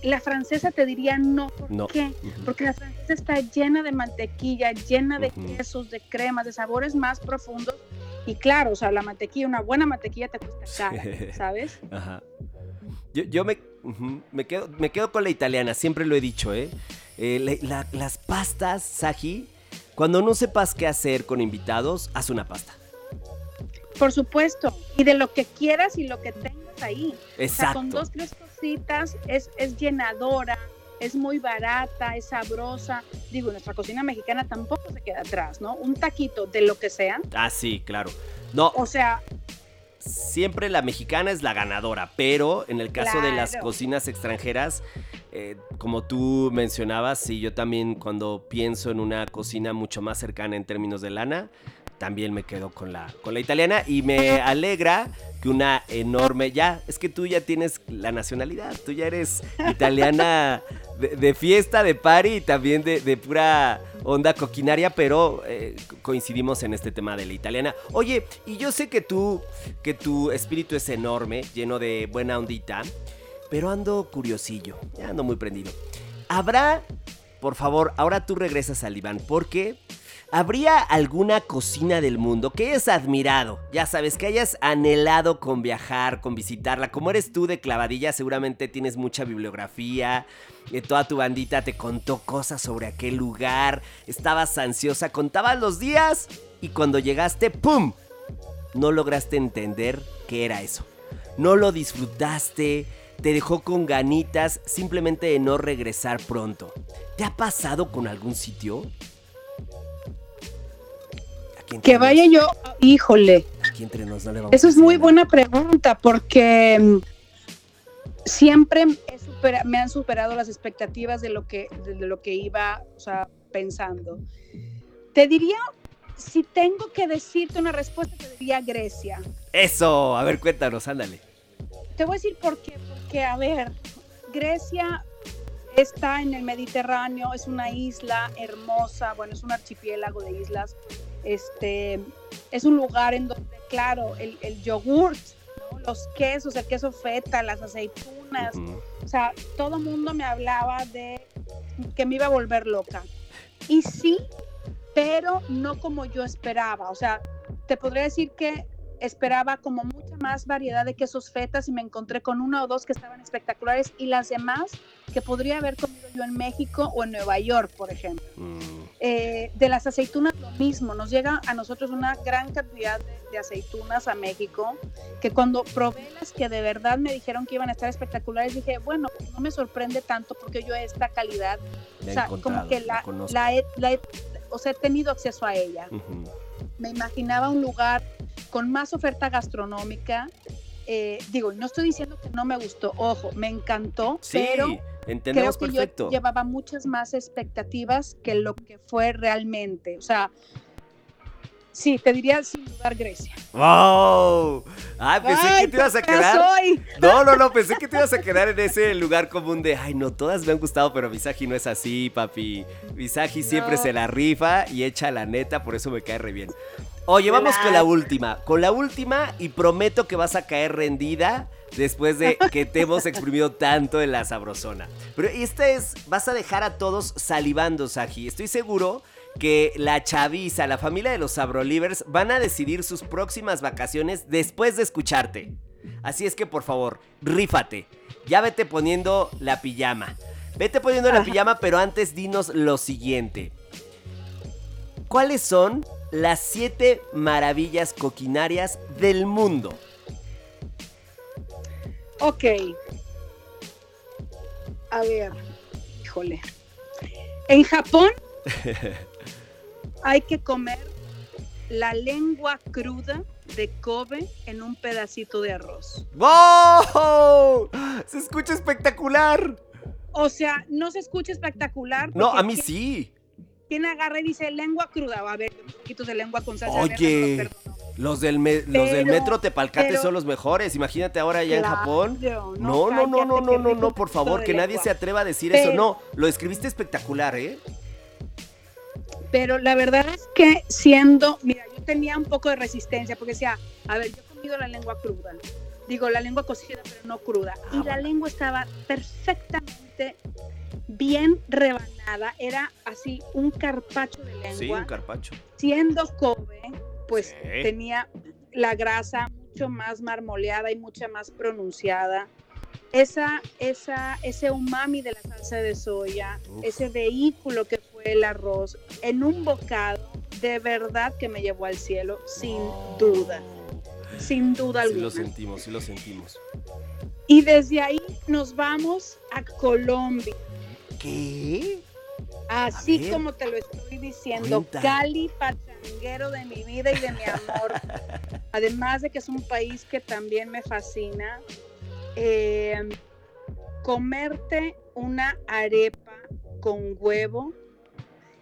la francesa te diría no. ¿Por No. qué? Ujú. Porque la francesa está llena de mantequilla, llena de Ujú. quesos, de cremas, de sabores más profundos. Y claro, o sea, la mantequilla, una buena mantequilla te cuesta cara, ¿sabes? *laughs* Ajá. Yo, yo me, me, quedo, me quedo con la italiana, siempre lo he dicho, ¿eh? Eh, la- la- las pastas, Saji, cuando no sepas qué hacer con invitados, haz una pasta. Por supuesto. Y de lo que quieras y lo que tengas ahí. O sea, Exacto. con dos, tres cositas es, es llenadora, es muy barata, es sabrosa. Digo, nuestra cocina mexicana tampoco se queda atrás, ¿no? Un taquito de lo que sea. Ah, sí, claro. No, O sea, siempre la mexicana es la ganadora, pero en el caso de las cocinas extranjeras, eh, como tú mencionabas, sí, yo también cuando pienso en una cocina mucho más cercana en términos de lana, también me quedo con la, con la italiana y me alegra que una enorme, ya, es que tú ya tienes la nacionalidad, tú ya eres italiana *laughs* de, de fiesta, de party y también de, de pura onda coquinaria, pero eh, co- coincidimos en este tema de la italiana. Oye, y yo sé que tú, que tu espíritu es enorme, lleno de buena ondita, pero ando curiosillo, ya ando muy prendido. ¿Habrá, por favor, ahora tú regresas al diván, porque ¿habría alguna cocina del mundo que hayas admirado? Ya sabes, que hayas anhelado con viajar, con visitarla. Como eres tú de clavadilla, seguramente tienes mucha bibliografía. eh, toda tu bandita te contó cosas sobre aquel lugar. Estabas ansiosa, contabas los días y cuando llegaste, ¡pum! No lograste entender qué era eso. No lo disfrutaste, te dejó con ganitas simplemente de no regresar pronto. ¿Te ha pasado con algún sitio? Que vaya yo, híjole. Aquí entre nos no le vamos Eso es muy buena pregunta porque mm, siempre supera- me han superado las expectativas de lo que de, lo que iba, o sea, pensando. Te diría, si tengo que decirte una respuesta, te diría Grecia. Eso, a ver, cuéntanos, ándale. Te voy a decir por qué, porque a ver, Grecia está en el Mediterráneo, es una isla hermosa, bueno, es un archipiélago de islas. Este, es un lugar en donde, claro, el, el yogurt, ¿no? los quesos, el queso feta, las aceitunas, o sea, todo el mundo me hablaba de que me iba a volver loca. Y sí, pero no como yo esperaba. O sea, te podría decir que esperaba como mucha más variedad de quesos fetas y me encontré con una o dos que estaban espectaculares y las demás que podría haber comido yo en México o en Nueva York, por ejemplo. Mm, Eh, de las aceitunas lo mismo, nos llega a nosotros una gran cantidad de, de aceitunas a México, que cuando probé las que de verdad me dijeron que iban a estar espectaculares, dije, bueno, no me sorprende tanto porque yo esta calidad, o sea, como que la la he, la he- o sea, he tenido acceso a ella. Me imaginaba un lugar con más oferta gastronómica. eh, digo, no estoy diciendo que no me gustó, ojo, me encantó, Sí, pero creo entendemos que perfecto. yo llevaba muchas más expectativas que lo que fue realmente. O sea, sí, te diría sin dudar Grecia. ¡Wow! Ay, pensé Ay, que te ibas a ¿qué quedar. soy? No, no, no, pensé que te ibas a quedar en ese lugar común de, ay, no, todas me han gustado, pero Visagi no es así, papi. Visagi siempre No. se la rifa y echa la neta, por eso me cae re bien. Oye, vamos con la última, con la última y prometo que vas a caer rendida después de que te hemos *laughs* exprimido tanto en la sabrosona. Pero esta es, vas a dejar a todos salivando, Saji. Estoy seguro que la chaviza, la familia de los Sabrolivers van a decidir sus próximas vacaciones después de escucharte. Así es que por favor, rífate. ya vete poniendo la pijama. Vete poniendo la pijama, pero antes dinos lo siguiente. ¿Cuáles son las siete maravillas coquinarias del mundo? Ok. A ver, híjole. En Japón *laughs* hay que comer la lengua cruda de Kobe en un pedacito de arroz. ¡Wow! Se escucha espectacular. O sea, no se escucha espectacular. No, a mí ¿quién- sí. ¿Quién agarra y dice lengua cruda? A ver, un poquito de lengua con salsa Oye, verde, no. Los del, me- los del metro Tepalcate pero- son los mejores. Imagínate ahora allá en Japón. no, No, no, no, no, no, no, por favor, que nadie lengua. se atreva a decir eso. No, lo escribiste espectacular, ¿eh? Pero la verdad es que siendo, mira, yo tenía un poco de resistencia porque decía, a ver, yo he comido la lengua cruda, digo, la lengua cocida, pero no cruda, y la lengua estaba perfectamente bien rebanada, era así un carpacho de lengua, Sí, un carpacho. siendo Kobe, pues Sí. tenía la grasa mucho más marmoleada y mucha más pronunciada. Esa, esa, ese umami de la salsa de soya, Uf. ese vehículo que el arroz, en un bocado, de verdad que me llevó al cielo, sin duda, sin duda Sí alguna. lo sentimos, sí lo sentimos. Y desde ahí nos vamos a Colombia. ¿Qué? Así como te lo estoy diciendo, cuenta. Cali, pachanguero de mi vida y de mi amor. *laughs* Además de que es un país que también me fascina. eh, comerte una arepa con huevo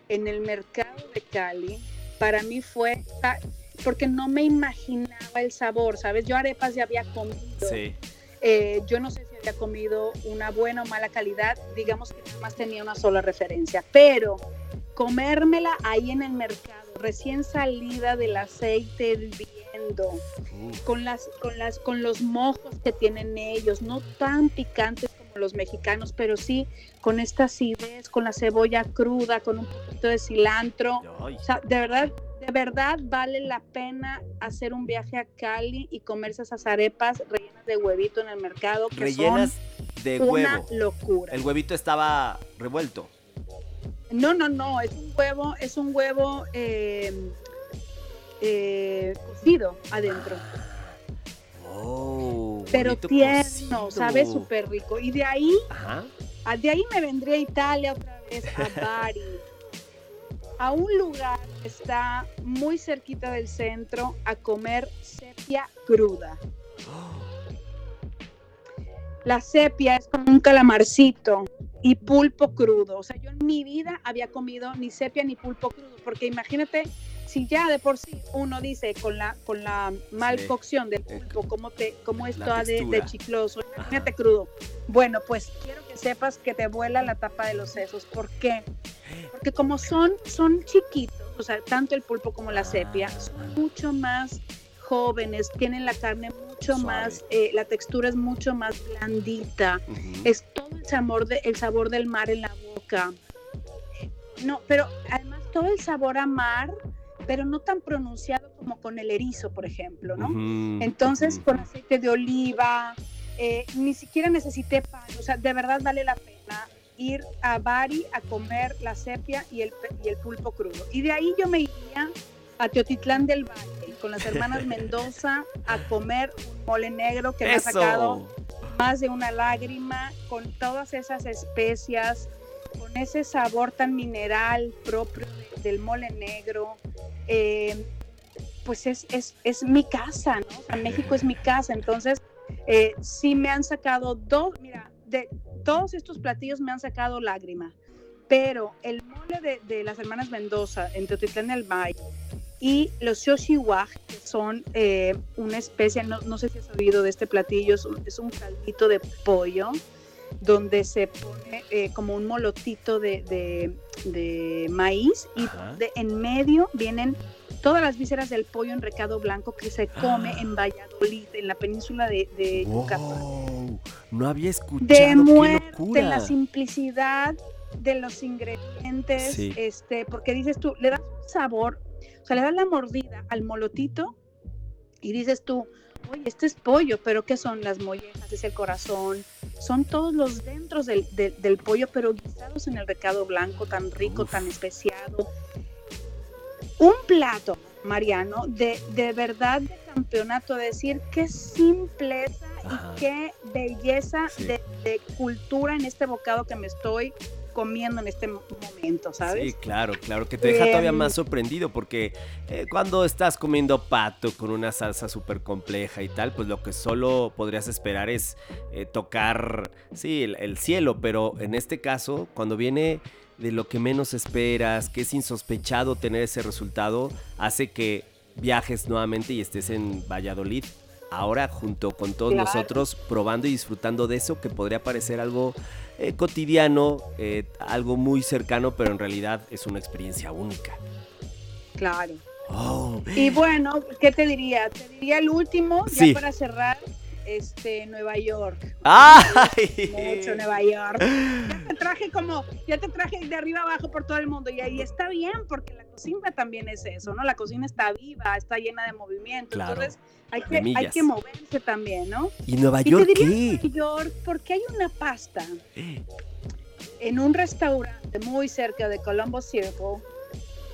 en el mercado de Cali, para mí fue, ta- porque no me imaginaba el sabor, ¿sabes? Yo arepas ya había comido. Sí. Eh, yo no sé si había comido una buena o mala calidad, digamos que nada más tenía una sola referencia, pero comérmela ahí en el mercado, recién salida del aceite hirviendo, Uf. con las, con las, con los mojos que tienen ellos, no tan picantes como los mexicanos, pero sí con esta acidez, con la cebolla cruda, con un poquito de cilantro. Ay. O sea, de verdad, de verdad vale la pena hacer un viaje a Cali y comerse esas arepas rellenas de huevito en el mercado, que Rellenas de son una huevo. locura. El huevito estaba revuelto. No, no, no, es un huevo, es un huevo eh, eh, cocido adentro, Oh, pero tierno, cocido. sabe súper rico. Y de ahí, Ajá. ah, de ahí me vendría a Italia otra vez, a *laughs* Bari, a un lugar que está muy cerquita del centro a comer sepia cruda. *gasps* La sepia es como un calamarcito y pulpo crudo. O sea, yo en mi vida había comido ni sepia ni pulpo crudo, porque imagínate si ya de por sí uno dice con la con la mal cocción del Eh, pulpo cómo te cómo ha de, de chicloso, imagínate crudo. Bueno, pues quiero que sepas que te vuela la tapa de los sesos. ¿Por qué? Porque como son son chiquitos, o sea, tanto el pulpo como la sepia son mucho más jóvenes, tienen la carne mucho Suave. más, eh, la textura es mucho más blandita, es todo el sabor, de, el sabor del mar en la boca. No, pero además todo el sabor a mar, pero no tan pronunciado como con el erizo, por ejemplo, ¿no? Ujú, Entonces, ujú. con aceite de oliva, eh, ni siquiera necesité pan, o sea, de verdad vale la pena ir a Bari a comer la sepia y el, y el pulpo crudo. Y de ahí yo me iría a Teotitlán del Valle con las hermanas *laughs* Mendoza a comer un mole negro que me ha sacado más de una lágrima con todas esas especias, con ese sabor tan mineral propio de- del mole negro. eh, pues es, es, es mi casa, México es mi casa, entonces eh, sí me han sacado dos, mira, de todos estos platillos me han sacado lágrima, pero el mole de, las hermanas Mendoza en Teotitlán del Valle y los xoshiwag, que son eh, una especie, no, no sé si has oído de este platillo, es un, es un caldito de pollo donde se pone eh, como un molotito de, de- de maíz y de, en medio vienen todas las vísceras del pollo en recado blanco que se come Ah. en Valladolid, en la península de, de Yucatán no había escuchado. de qué muerte locura. la simplicidad de los ingredientes, Sí. este, porque dices tú, le das un sabor, o sea, le das la mordida al molotito y dices tú, oye, este es pollo, pero ¿qué son las mollejas? Es el corazón. Son todos los dentros del, del- del pollo, pero guisados en el recado blanco, tan rico, Uf. tan especiado. Un plato, Mariano, de, de verdad de campeonato, decir qué simpleza Ajá. y qué belleza Sí. de, de cultura en este bocado que me estoy comiendo en este mo- momento, ¿sabes? Sí, claro, claro, que te deja todavía Em, más sorprendido porque eh, cuando estás comiendo pato con una salsa súper compleja y tal, pues lo que solo podrías esperar es eh, tocar, sí, el, el cielo, pero en este caso, cuando viene de lo que menos esperas, que es insospechado tener ese resultado, hace que viajes nuevamente y estés en Valladolid. Ahora junto con todos Claro. nosotros probando y disfrutando de eso que podría parecer algo eh, cotidiano, eh, algo muy cercano, pero en realidad es una experiencia única. Claro. Oh, Y bueno, ¿qué te diría? Te diría el último, Sí. ya para cerrar, este, Nueva York. ¡Ay! Mucho Nueva York. Ya te traje como, ya te traje de arriba abajo por todo el mundo y ahí está bien porque la cocina también es eso, ¿no? La cocina está viva, está llena de movimiento, Claro, entonces hay que, hay que moverse también, ¿no? ¿Y Nueva Y te York diría qué? Nueva York porque hay una pasta *gasps* en un restaurante muy cerca de Colombo Circle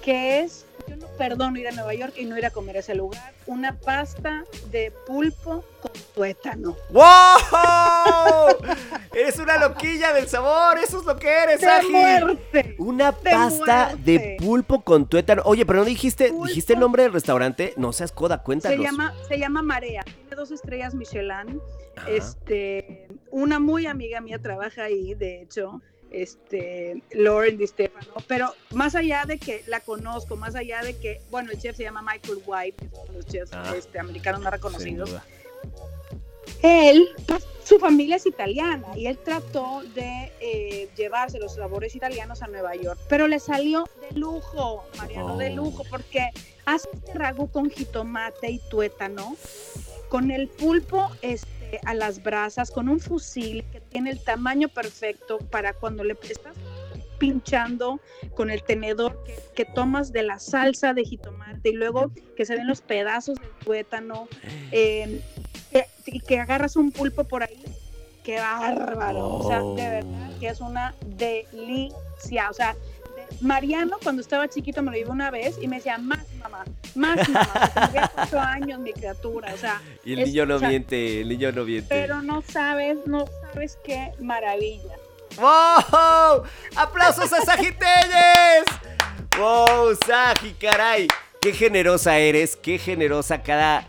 que es, yo no perdono ir a Nueva York y no ir a comer a ese lugar, una pasta de pulpo con tuétano. ¡Wow! Eres una loquilla del sabor, eso es lo que eres, ¡De Aji. muerte! Una de pasta de pulpo con tuétano. Oye, pero no dijiste, Pulpo. dijiste el nombre del restaurante. No seas coda, cuéntanos. Se llama, se llama Marea, tiene dos estrellas Michelin. Ajá. Este, una muy amiga mía trabaja ahí, de hecho, este, Lauren Di Stefano, pero más allá de que la conozco, más allá de que, bueno, el chef se llama Michael White, es uno de los chefs Ah. este, americanos más reconocidos. Él, pues, su familia es italiana y él trató de eh, llevarse los sabores italianos a Nueva York, pero le salió de lujo, Mariano, de Oh. lujo, porque hace este ragu con jitomate y tuétano, con el pulpo este, a las brasas, con un fusil que tiene el tamaño perfecto para cuando le estás pinchando con el tenedor que, que tomas de la salsa de jitomate y luego que se ven los pedazos del tuétano eh, que- y que agarras un pulpo por ahí, qué bárbaro, o sea, de verdad que es una delicia, o sea, Mariano cuando estaba chiquito me lo llevó una vez y me decía, más mamá, más mamá, *laughs* ocho años mi criatura, o sea, Y el es- niño no o sea, miente, el niño no miente. pero no sabes, no sabes qué maravilla. ¡Wow! ¡Aplausos a Sagitelles! ¡Wow, Sagi, caray! ¡Qué generosa eres! ¡Qué generosa! Cada,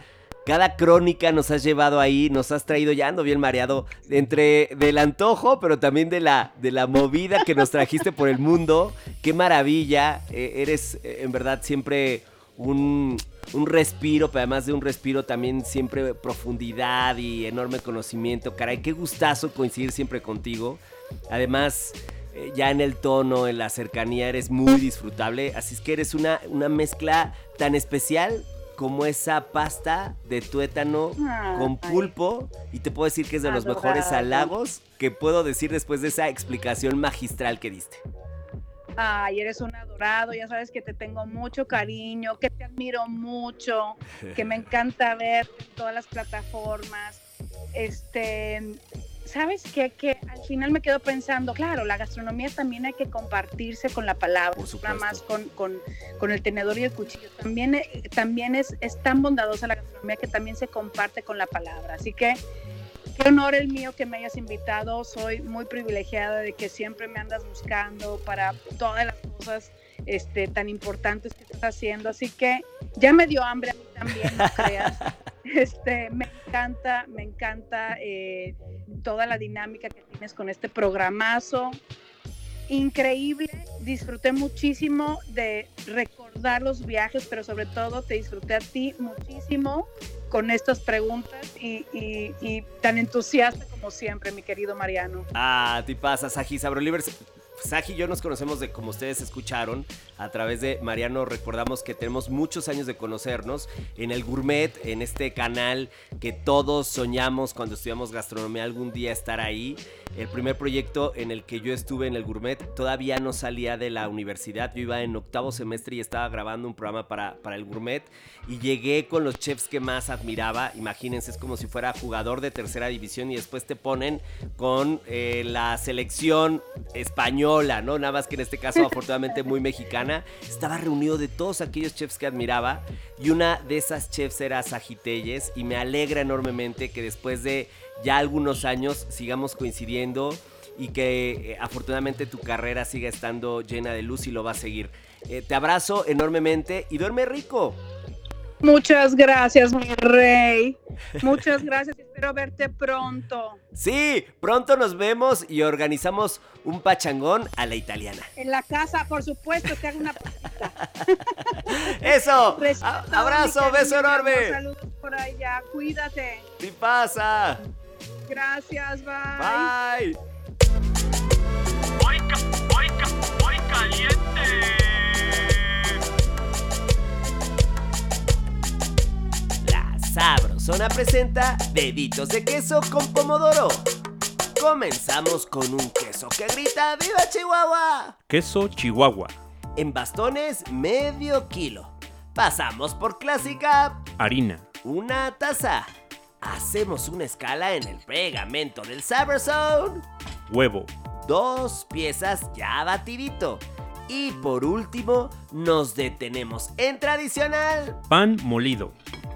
cada crónica nos has llevado ahí, nos has traído, ya ando bien mareado, entre del antojo, pero también de la, de la movida que nos trajiste por el mundo. ¡Qué maravilla! Eh, eres, eh, en verdad, siempre un, un respiro, pero además de un respiro también siempre profundidad y enorme conocimiento. Caray, qué gustazo coincidir siempre contigo. Además, eh, ya en el tono, en la cercanía, eres muy disfrutable. Así es que eres una, una mezcla tan especial como esa pasta de tuétano con Ay. pulpo. Y te puedo decir que es de los mejores halagos que puedo decir después de esa explicación magistral que diste. Ay, eres un adorado, ya sabes que te tengo mucho cariño, que te admiro mucho, que me *laughs* encanta ver en todas las plataformas. Este, ¿sabes qué? Que al final me quedo pensando, claro, la gastronomía también hay que compartirse con la palabra, nada más con, con, con el tenedor y el cuchillo. También, eh, también es, es tan bondadosa la gastronomía que también se comparte con la palabra. Así que qué honor el mío que me hayas invitado. Soy muy privilegiada de que siempre me andas buscando para todas las cosas este, tan importantes que estás haciendo. Así que ya me dio hambre a mí también, no creas. *laughs* Este, me encanta, me encanta eh, toda la dinámica que tienes con este programazo. Increíble, disfruté muchísimo de recordar los viajes, pero sobre todo te disfruté a ti muchísimo con estas preguntas y, y- y tan entusiasta como siempre, mi querido Mariano. Ah, te pasa, Saji Sabrolivers. Saji y yo nos conocemos de, como ustedes escucharon, a través de Mariano recordamos que tenemos muchos años de conocernos en el Gourmet, en este canal que todos soñamos cuando estudiamos gastronomía algún día estar ahí. El primer proyecto en el que yo estuve en el Gourmet todavía no salía de la universidad, yo iba en octavo semestre y estaba grabando un programa para, para el Gourmet y llegué con los chefs que más admiraba, imagínense, es como si fuera jugador de tercera división y después te ponen con eh, la selección española, ¿no? Nada más que en este caso *laughs* afortunadamente muy mexicana. Estaba reunido de todos aquellos chefs que admiraba y una de esas chefs era Sajitelles y me alegra enormemente que después de ya algunos años sigamos coincidiendo y que eh, afortunadamente tu carrera siga estando llena de luz y lo va a seguir. Eh, te abrazo enormemente y duerme rico. Muchas gracias, mi rey. Muchas gracias. Espero verte pronto. Sí, pronto nos vemos y organizamos un pachangón a la italiana. En la casa, por supuesto, te hago una pasita. *laughs* Eso. Abrazo, beso enorme. Saludos por allá. Cuídate. ¿Qué pasa? Gracias, bye. Bye. Sabrosona presenta deditos de queso con pomodoro. Comenzamos con un queso que grita ¡Viva Chihuahua! Queso Chihuahua. En bastones, medio kilo. Pasamos por clásica, Harina. una taza. Hacemos una escala en el pegamento del Sabrosone. Huevo. dos piezas ya batidito. Y por último, nos detenemos en tradicional, Pan molido.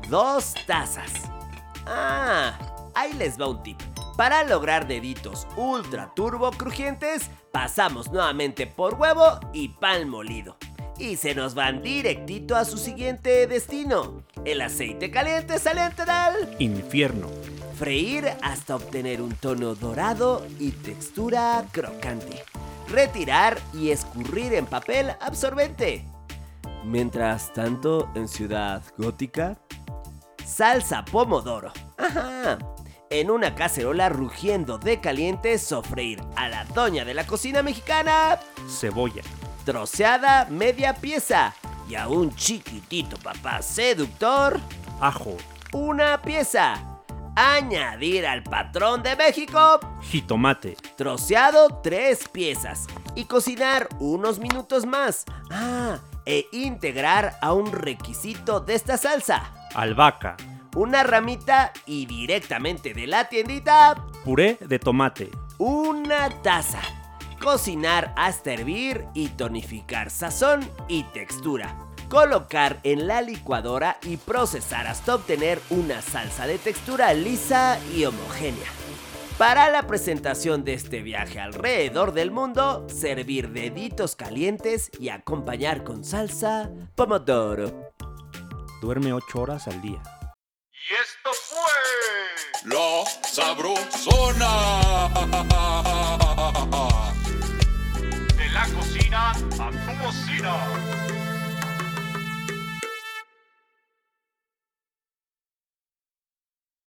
Dos tazas. Ah, ahí les va un tip. Para lograr deditos ultra turbo crujientes, pasamos nuevamente por huevo y pan molido. Y se nos van directito a su siguiente destino. El aceite caliente saliente del Infierno. Freír hasta obtener un tono dorado y textura crocante. Retirar y escurrir en papel absorbente. Mientras tanto, en Ciudad Gótica, salsa pomodoro. Ajá. En una cacerola rugiendo de caliente, sofreír a la doña de la cocina mexicana, Cebolla. troceada media pieza. Y a un chiquitito papá seductor, Ajo. una pieza. Añadir al patrón de México, Jitomate. troceado tres piezas. Y cocinar unos minutos más. Ah, e integrar a un requisito de esta salsa. Albahaca. Una ramita y directamente de la tiendita, Puré de tomate. una taza. Cocinar hasta hervir y tonificar sazón y textura. Colocar en la licuadora y procesar hasta obtener una salsa de textura lisa y homogénea. Para la presentación de este viaje alrededor del mundo, servir deditos calientes y acompañar con salsa pomodoro. Duerme 8 horas al día. Y esto fue La Sabrosona. De la cocina a tu cocina.